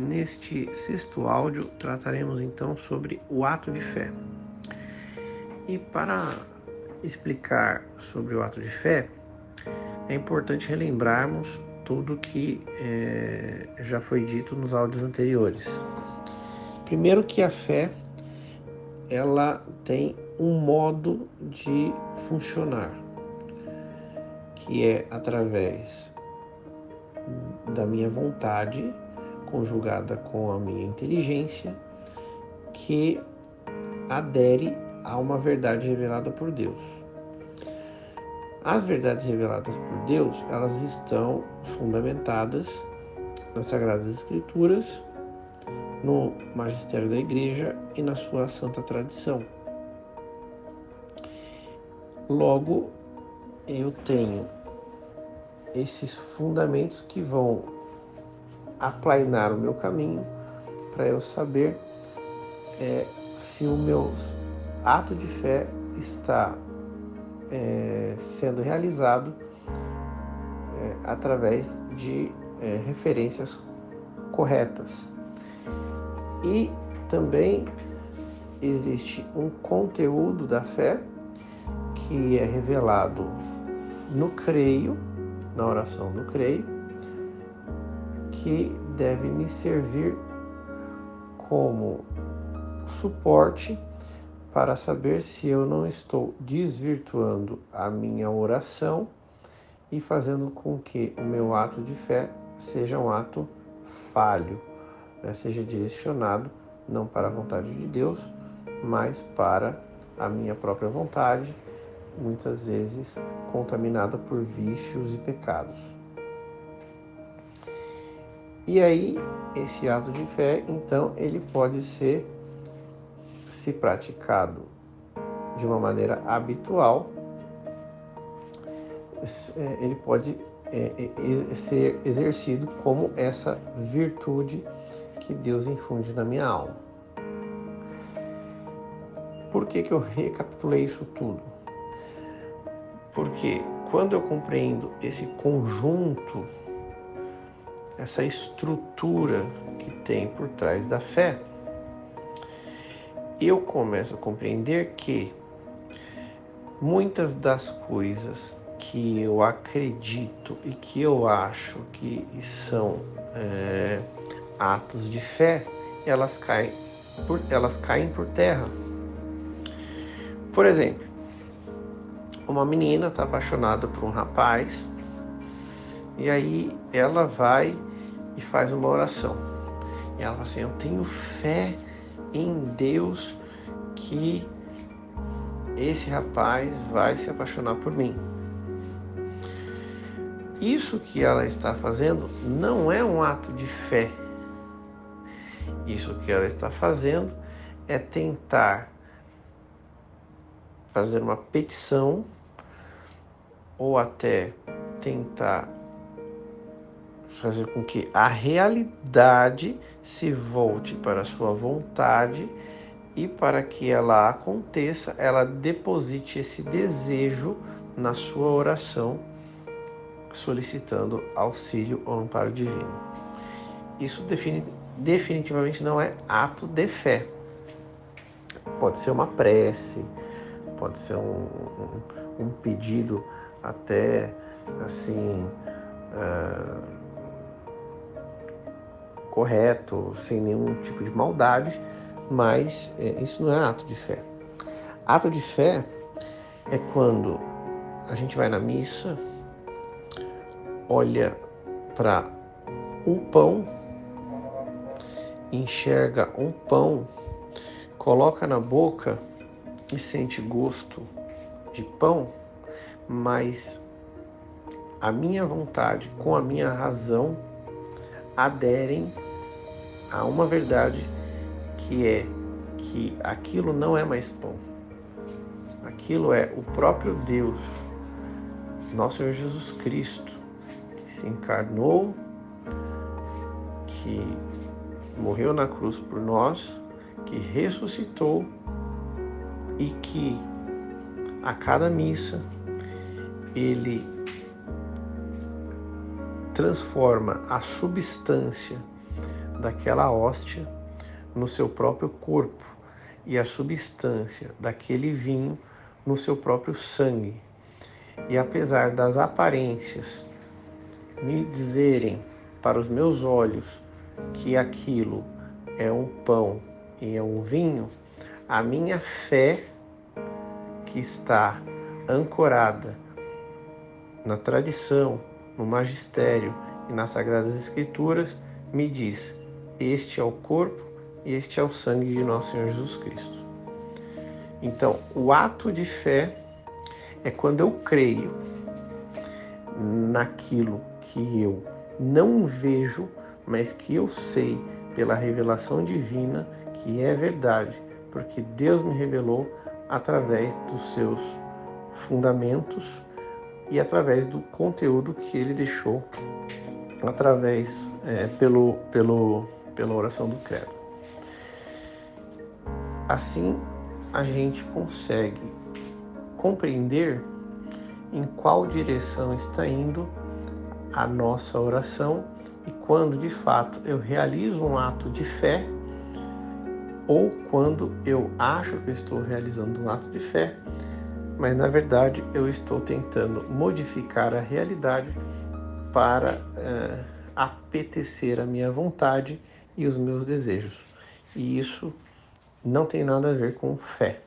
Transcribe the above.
Neste sexto áudio trataremos então sobre o ato de fé. E para explicar sobre o ato de fé, é importante relembrarmos tudo que é, já foi dito nos áudios anteriores. Primeiro que a fé ela tem um modo de funcionar, que é através da minha vontade conjugada com a minha inteligência que adere a uma verdade revelada por Deus. As verdades reveladas por Deus, elas estão fundamentadas nas Sagradas Escrituras, no magistério da Igreja e na sua santa tradição. Logo, eu tenho esses fundamentos que vão aplainar o meu caminho para eu saber é, se o meu ato de fé está é, sendo realizado é, através de é, referências corretas. E também existe um conteúdo da fé que é revelado no creio, na oração do creio, que deve me servir como suporte para saber se eu não estou desvirtuando a minha oração e fazendo com que o meu ato de fé seja um ato falho, né? seja direcionado não para a vontade de Deus, mas para a minha própria vontade, muitas vezes contaminada por vícios e pecados. E aí, esse ato de fé, então, ele pode ser, se praticado de uma maneira habitual, é, ele pode é, é, ser exercido como essa virtude que Deus infunde na minha alma. Por que, que eu recapitulei isso tudo? Porque quando eu compreendo esse conjunto essa estrutura que tem por trás da fé, eu começo a compreender que muitas das coisas que eu acredito e que eu acho que são é, atos de fé, elas caem por, elas caem por terra. Por exemplo, uma menina está apaixonada por um rapaz e aí ela vai e faz uma oração. E ela fala assim: Eu tenho fé em Deus que esse rapaz vai se apaixonar por mim. Isso que ela está fazendo não é um ato de fé. Isso que ela está fazendo é tentar fazer uma petição ou até tentar fazer com que a realidade se volte para a sua vontade e para que ela aconteça, ela deposite esse desejo na sua oração, solicitando auxílio ou amparo divino. Isso defini definitivamente não é ato de fé. Pode ser uma prece, pode ser um, um, um pedido até assim. Uh, correto, sem nenhum tipo de maldade, mas é, isso não é ato de fé. Ato de fé é quando a gente vai na missa, olha para um pão, enxerga um pão, coloca na boca e sente gosto de pão, mas a minha vontade com a minha razão aderem a uma verdade que é que aquilo não é mais pão. Aquilo é o próprio Deus, nosso Senhor Jesus Cristo, que se encarnou, que morreu na cruz por nós, que ressuscitou e que a cada missa ele transforma a substância daquela hóstia no seu próprio corpo e a substância daquele vinho no seu próprio sangue. E apesar das aparências me dizerem para os meus olhos que aquilo é um pão e é um vinho, a minha fé que está ancorada na tradição, no magistério e nas sagradas escrituras me diz: este é o corpo este é o sangue de nosso Senhor Jesus Cristo. Então, o ato de fé é quando eu creio naquilo que eu não vejo, mas que eu sei pela revelação divina que é verdade, porque Deus me revelou através dos seus fundamentos e através do conteúdo que ele deixou através é, pelo, pelo, pela oração do credo. Assim, a gente consegue compreender em qual direção está indo a nossa oração e quando de fato eu realizo um ato de fé ou quando eu acho que estou realizando um ato de fé, mas na verdade eu estou tentando modificar a realidade para é, apetecer a minha vontade e os meus desejos. E isso não tem nada a ver com fé.